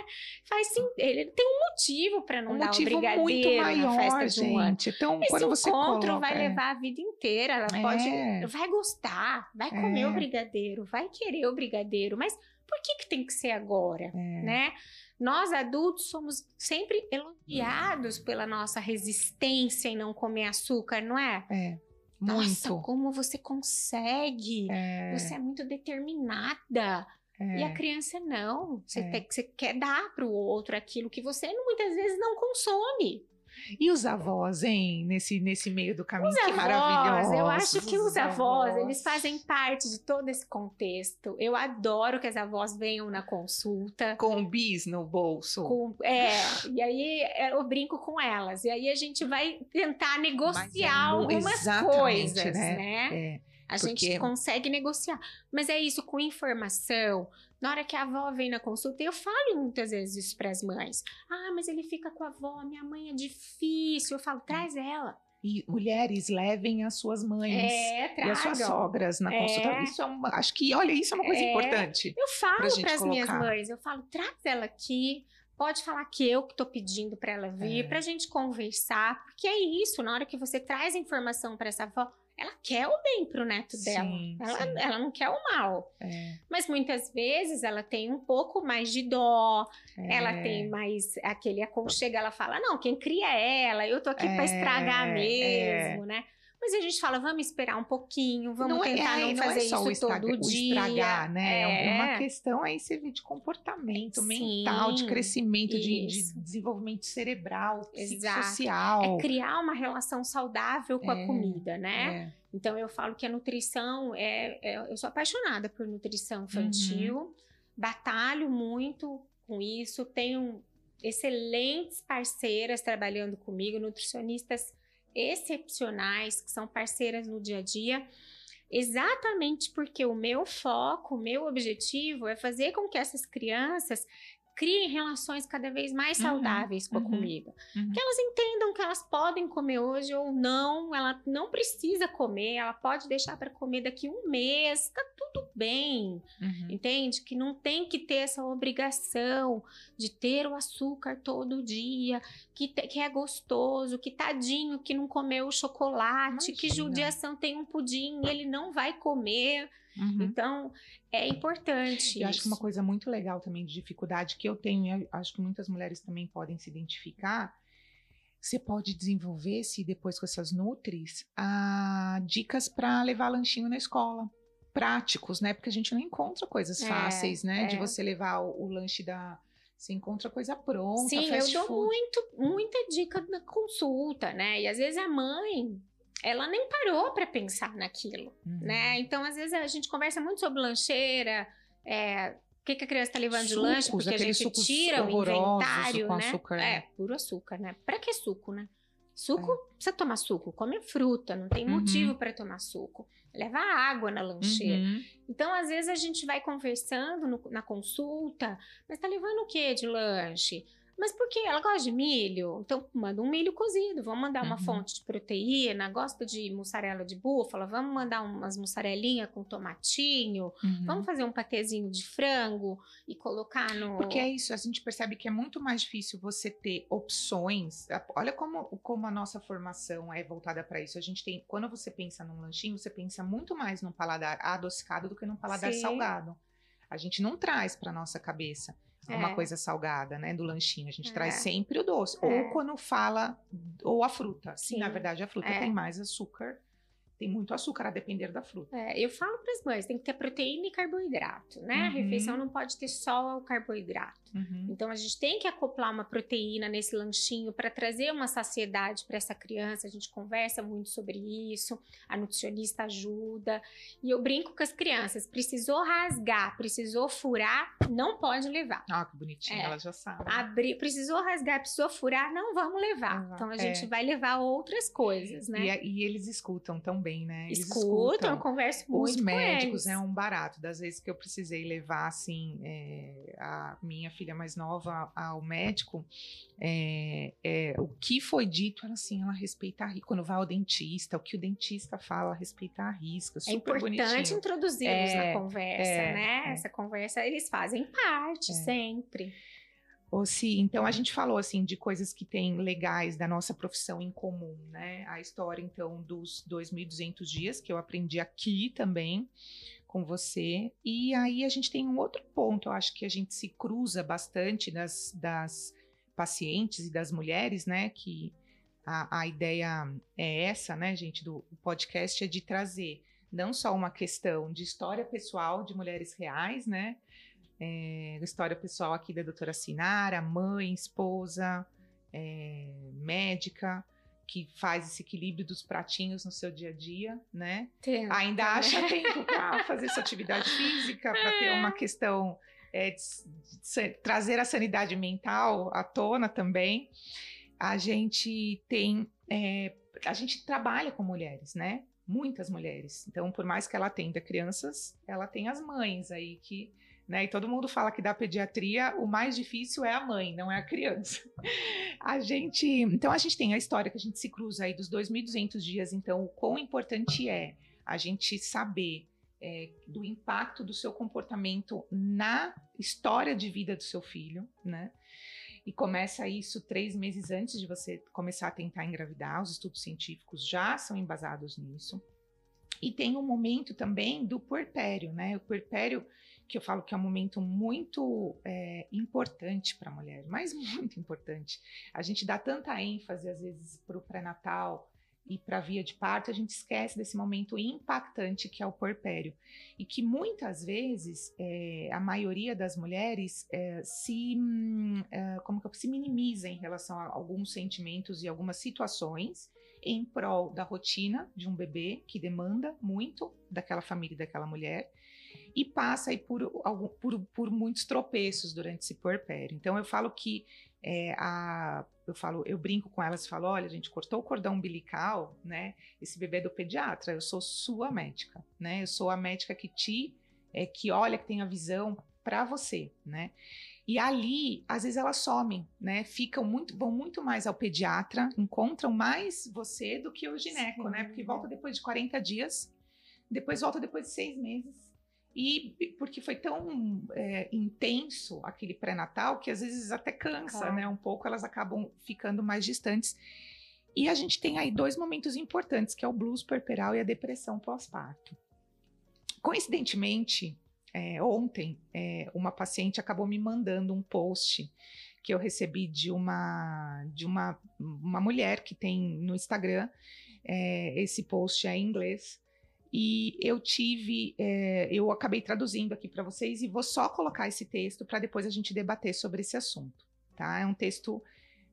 Faz sim, ele tem um motivo para não um dar o brigadeiro muito maior, na festa de um ano. Então, Esse quando você encontro coloca, vai é... levar a vida inteira, ela é. pode, vai gostar, vai comer é. o brigadeiro, vai querer o brigadeiro, mas por que que tem que ser agora, é. né? Nós adultos somos sempre elogiados pela nossa resistência em não comer açúcar, não é? É. Muito. Nossa, como você consegue? É. Você é muito determinada. É. E a criança não. Você, é. tem, você quer dar para o outro aquilo que você muitas vezes não consome. E os avós, hein? Nesse, nesse meio do caminho, os que avós, maravilhoso. Eu acho que os, os avós, avós, eles fazem parte de todo esse contexto. Eu adoro que as avós venham na consulta. Com bis no bolso. Com, é, e aí é, eu brinco com elas. E aí a gente vai tentar negociar é, algumas coisas, né? né? É, a porque... gente consegue negociar. Mas é isso, com informação, na hora que a avó vem na consulta, eu falo muitas vezes isso para as mães. Ah, mas ele fica com a avó, minha mãe é difícil. Eu falo, traz ela. E mulheres levem as suas mães é, e as suas sogras na consulta. É. Isso é uma, acho que, olha, isso é uma coisa é. importante. Eu falo para as minhas mães, eu falo, traz ela aqui. Pode falar que eu que estou pedindo para ela vir, é. para a gente conversar, porque é isso. Na hora que você traz informação para essa avó, ela quer o bem pro neto dela. Sim, ela, sim. ela não quer o mal. É. Mas muitas vezes ela tem um pouco mais de dó, é. ela tem mais aquele aconchego, ela fala: não, quem cria é ela, eu tô aqui é, para estragar mesmo, é. né? Mas a gente fala, vamos esperar um pouquinho, vamos não é, tentar é, não, não fazer é isso estragar, todo dia. estragar, né? É. uma questão aí servir de comportamento Sim, mental, de crescimento, de, de, desenvolvimento cerebral, social. É criar uma relação saudável com a é, comida, né? É. Então eu falo que a nutrição é, eu sou apaixonada por nutrição infantil, uhum. batalho muito com isso, tenho excelentes parceiras trabalhando comigo, nutricionistas excepcionais, que são parceiras no dia a dia. exatamente porque o meu foco, o meu objetivo é fazer com que essas crianças criem relações cada vez mais uhum, saudáveis uhum, com a uhum, comida. Uhum. Que elas entendam que elas podem comer hoje ou não, ela não precisa comer, ela pode deixar para comer daqui um mês, tá tudo bem, uhum. entende? Que não tem que ter essa obrigação de ter o açúcar todo dia, que, te, que é gostoso, que tadinho que não comeu o chocolate, Imagina. que judiação tem um pudim e ele não vai comer. Uhum. Então, é importante. Eu acho que uma coisa muito legal também de dificuldade que eu tenho, e acho que muitas mulheres também podem se identificar, você pode desenvolver, se depois com essas nutris, a, dicas para levar lanchinho na escola. Práticos, né? Porque a gente não encontra coisas é, fáceis, né? É. De você levar o, o lanche da, você encontra coisa pronta. Sim, eu dou food. muito, muita dica na consulta, né? E às vezes a mãe ela nem parou para pensar naquilo, uhum. né? Então, às vezes, a gente conversa muito sobre lancheira, é, o que, que a criança está levando sucos, de lanche, porque a gente tira o inventário, né? Açúcar, é, puro açúcar, né? Para que suco, né? Suco, é. precisa tomar suco, come fruta, não tem uhum. motivo para tomar suco. Leva água na lancheira. Uhum. Então, às vezes, a gente vai conversando no, na consulta, mas tá levando o que de lanche? Mas por quê? Ela gosta de milho? Então, manda um milho cozido. Vamos mandar uma uhum. fonte de proteína. Gosta de mussarela de búfala? Vamos mandar umas mussarelinhas com tomatinho. Uhum. Vamos fazer um patezinho de frango e colocar no. Porque é isso, a gente percebe que é muito mais difícil você ter opções. Olha como, como a nossa formação é voltada para isso. A gente tem. Quando você pensa num lanchinho, você pensa muito mais num paladar adocicado do que num paladar Sim. salgado. A gente não traz para nossa cabeça é. uma coisa salgada, né, do lanchinho. A gente é. traz sempre o doce. É. Ou quando fala, ou a fruta. Sim. Na verdade, a fruta é. tem mais açúcar tem muito açúcar a depender da fruta. É, eu falo para as mães, tem que ter proteína e carboidrato, né? Uhum. A refeição não pode ter só o carboidrato. Uhum. Então a gente tem que acoplar uma proteína nesse lanchinho para trazer uma saciedade para essa criança. A gente conversa muito sobre isso, a nutricionista ajuda. E eu brinco com as crianças, precisou rasgar, precisou furar, não pode levar. Ah, que bonitinho, é. ela já sabe. Abrir, precisou rasgar, precisou furar, não vamos levar. Uhum. Então a gente é. vai levar outras coisas, né? E, e eles escutam tão também, né? Eles escutam, escutam. eu converso muito Os médicos é um barato. Das vezes que eu precisei levar, assim, é, a minha filha mais nova ao médico, é, é, o que foi dito, ela assim, ela respeita a risca. Quando vai ao dentista, o que o dentista fala, respeita a risca. é importante introduzi-los na é, conversa, é, né? É. Essa conversa eles fazem parte sempre. Ou se, então a gente falou assim de coisas que tem legais da nossa profissão em comum, né? A história então dos 2.200 dias que eu aprendi aqui também com você. E aí a gente tem um outro ponto, eu acho que a gente se cruza bastante das, das pacientes e das mulheres, né? Que a, a ideia é essa, né, gente, do podcast é de trazer não só uma questão de história pessoal de mulheres reais, né? É, história pessoal aqui da doutora Sinara, mãe, esposa, é, médica, que faz esse equilíbrio dos pratinhos no seu dia a dia, né? Tem, Ainda tá, acha né? tempo para fazer sua atividade física, para ter uma questão é, de, de, de, trazer a sanidade mental à tona também. A gente tem, é, a gente trabalha com mulheres, né? Muitas mulheres. Então, por mais que ela atenda crianças, ela tem as mães aí que né? E todo mundo fala que da pediatria o mais difícil é a mãe, não é a criança. A gente, então a gente tem a história que a gente se cruza aí dos 2.200 dias, então o quão importante é a gente saber é, do impacto do seu comportamento na história de vida do seu filho, né? E começa isso três meses antes de você começar a tentar engravidar. Os estudos científicos já são embasados nisso. E tem um momento também do puerpério, né? O puerpério que eu falo que é um momento muito é, importante para a mulher, mas muito importante. A gente dá tanta ênfase, às vezes, para o pré-natal e para a via de parto, a gente esquece desse momento impactante que é o porpério. E que muitas vezes é, a maioria das mulheres é, se, hum, é, como que se minimiza em relação a alguns sentimentos e algumas situações em prol da rotina de um bebê que demanda muito daquela família e daquela mulher e passa aí por, por, por muitos tropeços durante esse puerpério. Então eu falo que é, a, eu falo, eu brinco com elas e falo, olha, a gente cortou o cordão umbilical, né? Esse bebê é do pediatra, eu sou sua médica, né? Eu sou a médica que te, é, que olha, que tem a visão para você, né? E ali, às vezes elas somem, né? Ficam muito, vão muito mais ao pediatra, encontram mais você do que o gineco, Sim. né? Porque volta depois de 40 dias, depois volta depois de seis meses. E porque foi tão é, intenso aquele pré-natal que às vezes até cansa, claro. né? Um pouco elas acabam ficando mais distantes. E a gente tem aí dois momentos importantes, que é o blues puerperal e a depressão pós-parto. Coincidentemente, é, ontem, é, uma paciente acabou me mandando um post que eu recebi de uma de uma, uma mulher que tem no Instagram. É, esse post é em inglês e eu tive, é, eu acabei traduzindo aqui para vocês e vou só colocar esse texto para depois a gente debater sobre esse assunto, tá? É um texto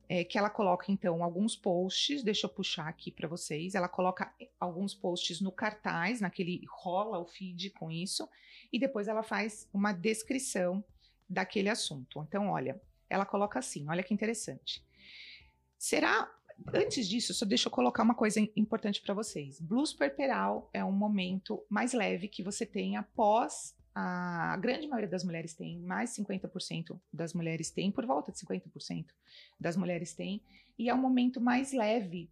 é, que ela coloca então alguns posts, deixa eu puxar aqui para vocês. Ela coloca alguns posts no cartaz, naquele rola o feed com isso, e depois ela faz uma descrição daquele assunto. Então, olha, ela coloca assim: olha que interessante. Será Antes disso, só deixa eu colocar uma coisa importante para vocês. Blues perperal é um momento mais leve que você tem após a, grande maioria das mulheres tem, mais 50% das mulheres tem, por volta de 50% das mulheres tem, e é um momento mais leve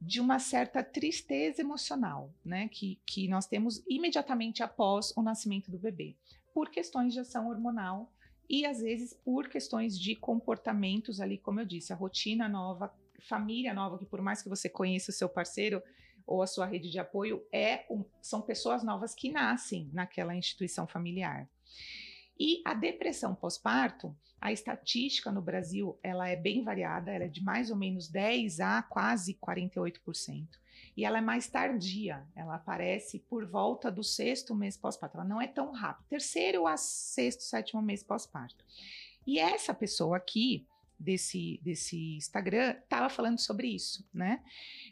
de uma certa tristeza emocional, né, que, que nós temos imediatamente após o nascimento do bebê, por questões de ação hormonal e às vezes por questões de comportamentos ali, como eu disse, a rotina nova família nova, que por mais que você conheça o seu parceiro ou a sua rede de apoio, é um, são pessoas novas que nascem naquela instituição familiar. E a depressão pós-parto, a estatística no Brasil, ela é bem variada, ela é de mais ou menos 10 a quase 48%. E ela é mais tardia, ela aparece por volta do sexto mês pós-parto, ela não é tão rápida, terceiro a sexto, sétimo mês pós-parto. E essa pessoa aqui, desse, desse Instagram estava falando sobre isso, né?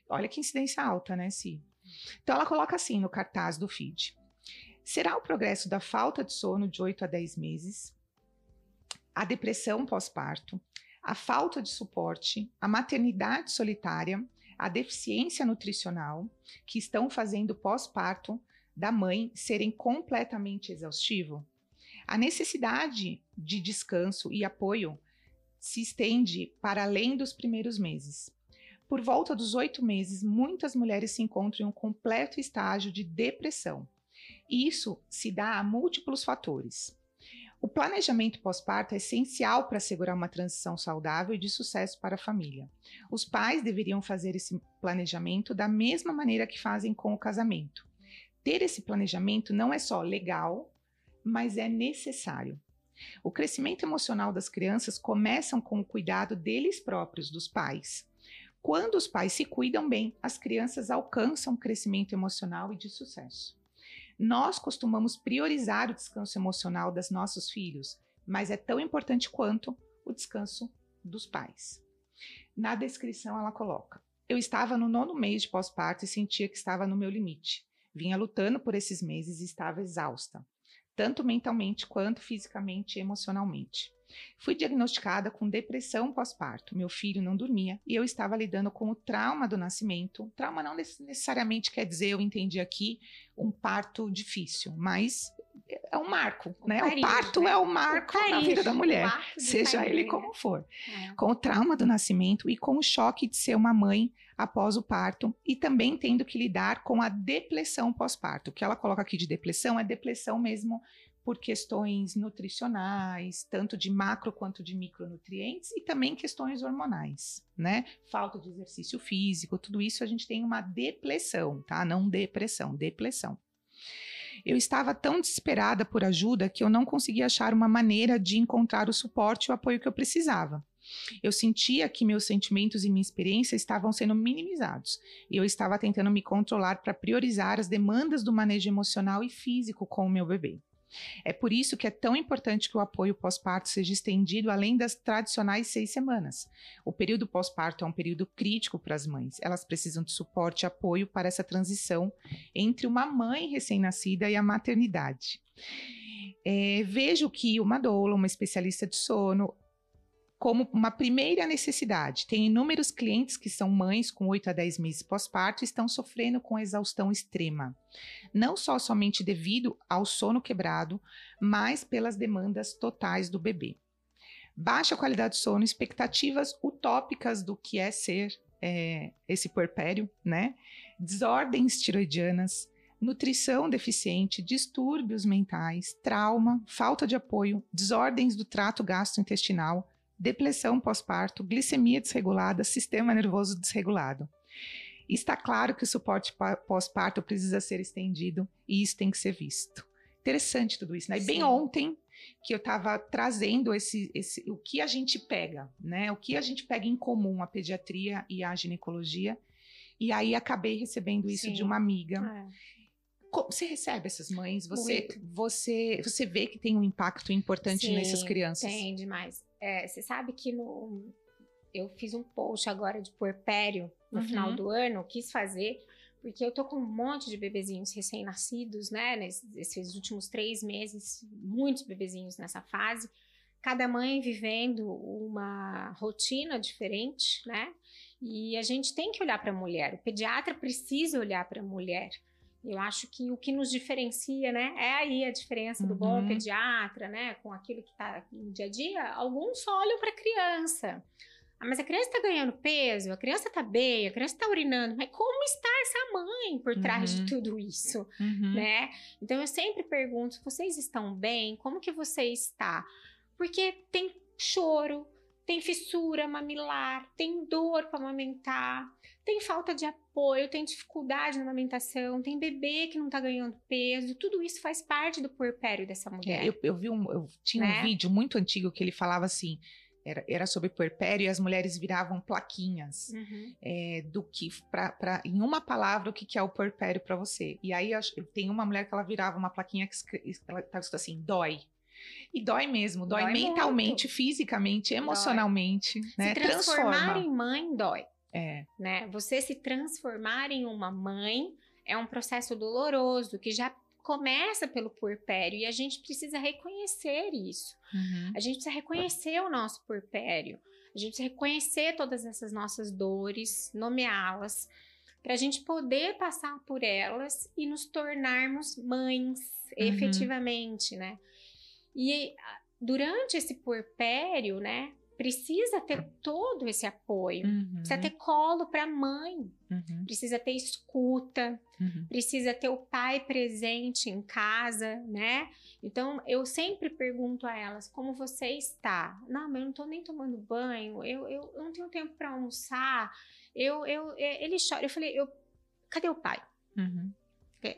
Olha que incidência alta, né, Si? Então ela coloca assim no cartaz do feed. Será o progresso da falta de sono de 8 a 10 meses, a depressão pós-parto, a falta de suporte, a maternidade solitária, a deficiência nutricional que estão fazendo pós-parto da mãe serem completamente exaustivo? A necessidade de descanso e apoio se estende para além dos primeiros meses. Por volta dos oito meses, muitas mulheres se encontram em um completo estágio de depressão. Isso se dá a múltiplos fatores. O planejamento pós-parto é essencial para assegurar uma transição saudável e de sucesso para a família. Os pais deveriam fazer esse planejamento da mesma maneira que fazem com o casamento. Ter esse planejamento não é só legal, mas é necessário. O crescimento emocional das crianças começa com o cuidado deles próprios, dos pais. Quando os pais se cuidam bem, as crianças alcançam crescimento emocional e de sucesso. Nós costumamos priorizar o descanso emocional dos nossos filhos, mas é tão importante quanto o descanso dos pais. Na descrição, ela coloca: Eu estava no nono mês de pós-parto e sentia que estava no meu limite. Vinha lutando por esses meses e estava exausta tanto mentalmente quanto fisicamente e emocionalmente. Fui diagnosticada com depressão pós-parto. Meu filho não dormia e eu estava lidando com o trauma do nascimento. Trauma não necessariamente quer dizer, eu entendi aqui, um parto difícil, mas é um marco, o né? O parto né? é o marco o na vida da mulher, seja ele como for. É. Com o trauma do nascimento e com o choque de ser uma mãe após o parto e também tendo que lidar com a depressão pós-parto. O que ela coloca aqui de depressão é depressão mesmo por questões nutricionais, tanto de macro quanto de micronutrientes e também questões hormonais, né? Falta de exercício físico, tudo isso a gente tem uma depressão, tá? Não depressão, depressão. Eu estava tão desesperada por ajuda que eu não conseguia achar uma maneira de encontrar o suporte e o apoio que eu precisava. Eu sentia que meus sentimentos e minha experiência estavam sendo minimizados. Eu estava tentando me controlar para priorizar as demandas do manejo emocional e físico com o meu bebê. É por isso que é tão importante que o apoio pós-parto seja estendido além das tradicionais seis semanas. O período pós-parto é um período crítico para as mães. Elas precisam de suporte e apoio para essa transição entre uma mãe recém-nascida e a maternidade. É, vejo que uma doula, uma especialista de sono, como uma primeira necessidade. Tem inúmeros clientes que são mães com 8 a 10 meses pós-parto e estão sofrendo com exaustão extrema. Não só somente devido ao sono quebrado, mas pelas demandas totais do bebê. Baixa qualidade de sono, expectativas utópicas do que é ser é, esse puerpério, né? Desordens tiroidianas, nutrição deficiente, distúrbios mentais, trauma, falta de apoio, desordens do trato gastrointestinal, depressão pós-parto, glicemia desregulada, sistema nervoso desregulado. Está claro que o suporte pós-parto precisa ser estendido e isso tem que ser visto. Interessante tudo isso, né? E bem ontem que eu estava trazendo esse, esse, o que a gente pega, né? O que a gente pega em comum a pediatria e a ginecologia. E aí acabei recebendo isso Sim. de uma amiga. É. Você recebe essas mães? Você, você, você vê que tem um impacto importante Sim, nessas crianças? Tem demais. É, você sabe que no, eu fiz um post agora de puerpério no uhum. final do ano, quis fazer, porque eu tô com um monte de bebezinhos recém-nascidos, né? Nesses últimos três meses, muitos bebezinhos nessa fase. Cada mãe vivendo uma rotina diferente, né? E a gente tem que olhar para a mulher. O pediatra precisa olhar para a mulher. Eu acho que o que nos diferencia, né, é aí a diferença do uhum. bom pediatra, né, com aquilo que está no dia a dia. Alguns só olham para a criança. Ah, mas a criança está ganhando peso, a criança está bem, a criança está urinando, mas como está essa mãe por trás uhum. de tudo isso, uhum. né? Então eu sempre pergunto: vocês estão bem? Como que você está? Porque tem choro, tem fissura mamilar, tem dor para amamentar, tem falta de apoio, tem dificuldade na amamentação, tem bebê que não tá ganhando peso, tudo isso faz parte do puerpério dessa mulher. É, eu, eu, vi um, eu tinha né? um vídeo muito antigo que ele falava assim, era, era sobre puerpério e as mulheres viravam plaquinhas uhum. é, do que, pra, pra, em uma palavra, o que, que é o puerpério para você. E aí tem uma mulher que ela virava uma plaquinha que ela tá escrito assim, dói. E dói mesmo, dói, dói mentalmente, muito. fisicamente, emocionalmente. Dói. Né? Se transformar Transforma. em mãe dói. É. Né? Você se transformar em uma mãe é um processo doloroso que já começa pelo puerpério e a gente precisa reconhecer isso. Uhum. A gente precisa reconhecer o nosso puerpério. A gente precisa reconhecer todas essas nossas dores, nomeá-las, para a gente poder passar por elas e nos tornarmos mães uhum. efetivamente, né? E durante esse puerpério, né, precisa ter todo esse apoio, uhum. precisa ter colo para a mãe, uhum. precisa ter escuta, uhum. precisa ter o pai presente em casa, né? Então eu sempre pergunto a elas como você está. Não, mas eu não estou nem tomando banho, eu, eu, eu não tenho tempo para almoçar. Eu, eu, é, ele chora. Eu falei, eu, cadê o pai?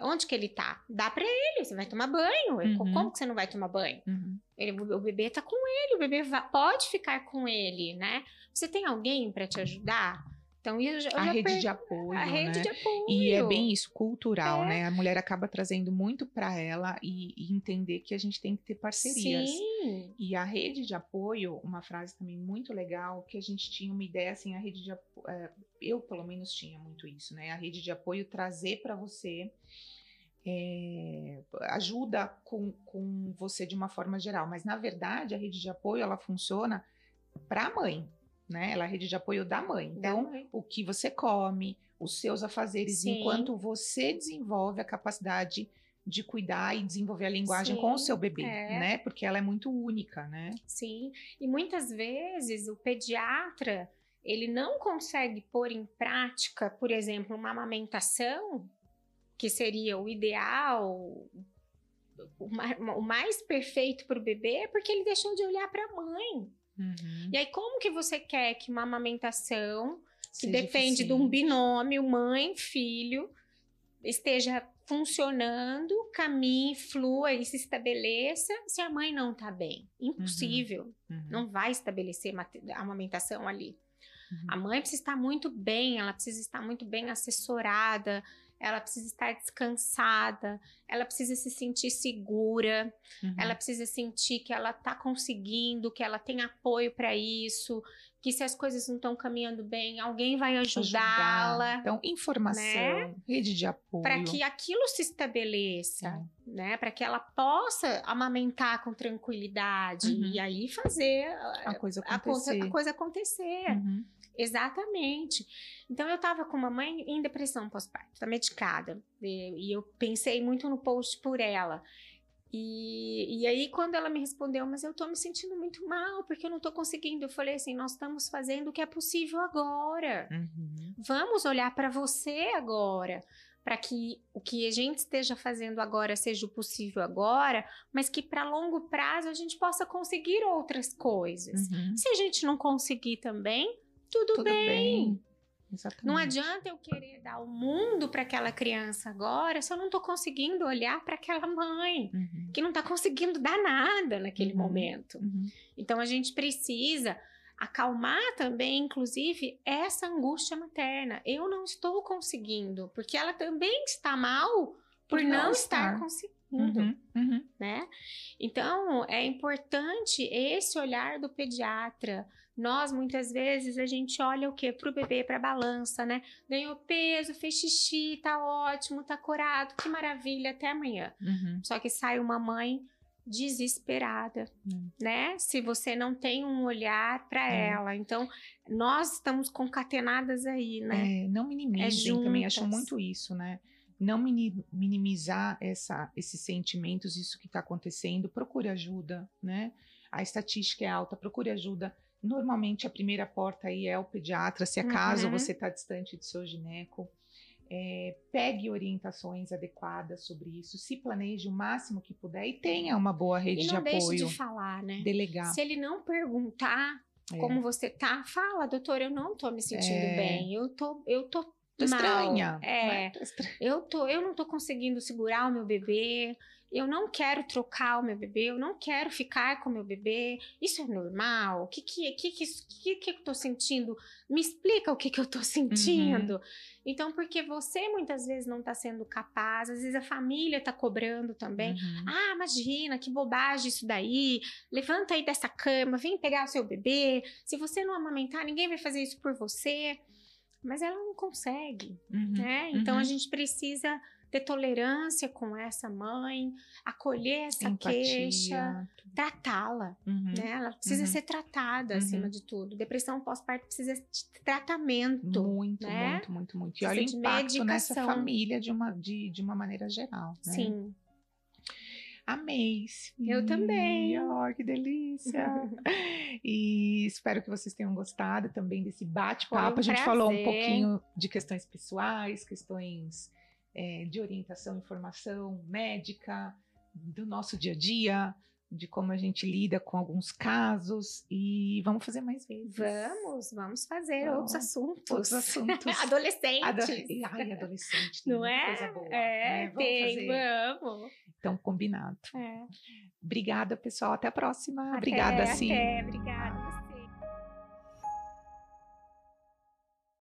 Onde que ele tá? Dá para ele, você vai tomar banho. Uhum. Como que você não vai tomar banho? Uhum. Ele, o bebê tá com ele, o bebê pode ficar com ele, né? Você tem alguém para te ajudar? Então, eu, eu a rede per... de apoio. A né? rede de apoio. E é bem isso, cultural, é. né? A mulher acaba trazendo muito para ela e, e, entender que a gente tem que ter parcerias. Sim. E a rede de apoio, uma frase também muito legal, que a gente tinha uma ideia assim, a rede de apoio, é, eu pelo menos tinha muito isso, né? A rede de apoio trazer para você. É, ajuda com, com você de uma forma geral, mas na verdade a rede de apoio ela funciona para a mãe, né? Ela é a rede de apoio da mãe. Então, da mãe. o que você come, os seus afazeres, Sim. enquanto você desenvolve a capacidade de cuidar e desenvolver a linguagem Sim, com o seu bebê, é. né? Porque ela é muito única, né? Sim. E muitas vezes o pediatra ele não consegue pôr em prática, por exemplo, uma amamentação que seria o ideal, o mais perfeito para o bebê, porque ele deixou de olhar para a mãe. Uhum. E aí, como que você quer que uma amamentação, que Seja depende de um binômio, mãe, filho, esteja funcionando, caminhe, flua e se estabeleça se a mãe não está bem? Impossível. Uhum. Uhum. Não vai estabelecer a amamentação ali. Uhum. A mãe precisa estar muito bem, ela precisa estar muito bem assessorada, ela precisa estar descansada, ela precisa se sentir segura, uhum. ela precisa sentir que ela está conseguindo, que ela tem apoio para isso, que se as coisas não estão caminhando bem, alguém vai ajudá-la. Então, informação, né? rede de apoio. Para que aquilo se estabeleça, é. né? Para que ela possa amamentar com tranquilidade uhum. e aí fazer a coisa acontecer. A, a coisa acontecer. Uhum. Exatamente. Então eu estava com uma mãe em depressão pós-parto, tá medicada. E eu pensei muito no post por ela. E, e aí, quando ela me respondeu, mas eu tô me sentindo muito mal, porque eu não tô conseguindo. Eu falei assim: nós estamos fazendo o que é possível agora. Uhum. Vamos olhar para você agora. Para que o que a gente esteja fazendo agora seja o possível agora, mas que para longo prazo a gente possa conseguir outras coisas. Uhum. Se a gente não conseguir também, tudo, tudo bem. bem. Exatamente. Não adianta eu querer dar o mundo para aquela criança agora se eu não estou conseguindo olhar para aquela mãe uhum. que não está conseguindo dar nada naquele uhum. momento. Uhum. Então a gente precisa acalmar também, inclusive, essa angústia materna. Eu não estou conseguindo, porque ela também está mal por, por não, não, estar, estar conseguindo. Uhum, uhum. Né? Então, é importante esse olhar do pediatra, nós, muitas vezes, a gente olha o quê? Pro bebê, pra balança, né? Ganhou peso, fez xixi, tá ótimo, tá curado, que maravilha, até amanhã. Uhum. Só que sai uma mãe desesperada, uhum. né? Se você não tem um olhar para é. ela. Então, nós estamos concatenadas aí, né? É, não minimizem é também, acho muito isso, né? Não minimizar essa, esses sentimentos, isso que está acontecendo. Procure ajuda, né? A estatística é alta, procure ajuda Normalmente a primeira porta aí é o pediatra, se acaso uhum. você está distante do seu gineco. É, pegue orientações adequadas sobre isso, se planeje o máximo que puder e tenha uma boa rede de apoio. E não deixe de falar, né? Delegar. Se ele não perguntar é. como você tá, fala, doutor, eu não tô me sentindo é. bem, eu tô, eu tô Tô estranha. É. Tô estranha. Eu, tô, eu não tô conseguindo segurar o meu bebê eu não quero trocar o meu bebê, eu não quero ficar com o meu bebê, isso é normal? O que que, que, que, que, que eu tô sentindo? Me explica o que que eu tô <laughs> sentindo. Uhum. Então, porque você muitas vezes não tá sendo capaz, às vezes a família tá cobrando também. Uhum. Ah, imagina, que bobagem isso daí. Levanta aí dessa cama, vem pegar o seu bebê. Se você não amamentar, ninguém vai fazer isso por você. Mas ela não consegue, uhum. né? Então, a uhum. gente precisa ter tolerância com essa mãe, acolher essa Empatia. queixa, tratá-la, uhum. né? Ela precisa uhum. ser tratada uhum. acima de tudo. Depressão pós-parto precisa de tratamento. Muito, né? muito, muito, muito. E olha o impacto medicação. nessa família de uma, de, de uma maneira geral. Né? Sim. Amei. Eu também. Oh, que delícia. <laughs> e espero que vocês tenham gostado também desse bate-papo. Um a gente prazer. falou um pouquinho de questões pessoais, questões é, de orientação, informação médica, do nosso dia a dia, de como a gente lida com alguns casos e vamos fazer mais vezes. Vamos, vamos fazer vamos. outros assuntos. Outros assuntos. <laughs> Adolescentes. Ado Ai, adolescente. Não é? Coisa boa. É, né? vamos tem, fazer. vamos. Então, combinado. É. Obrigada, pessoal. Até a próxima. Até, obrigada, sim. Até, obrigada.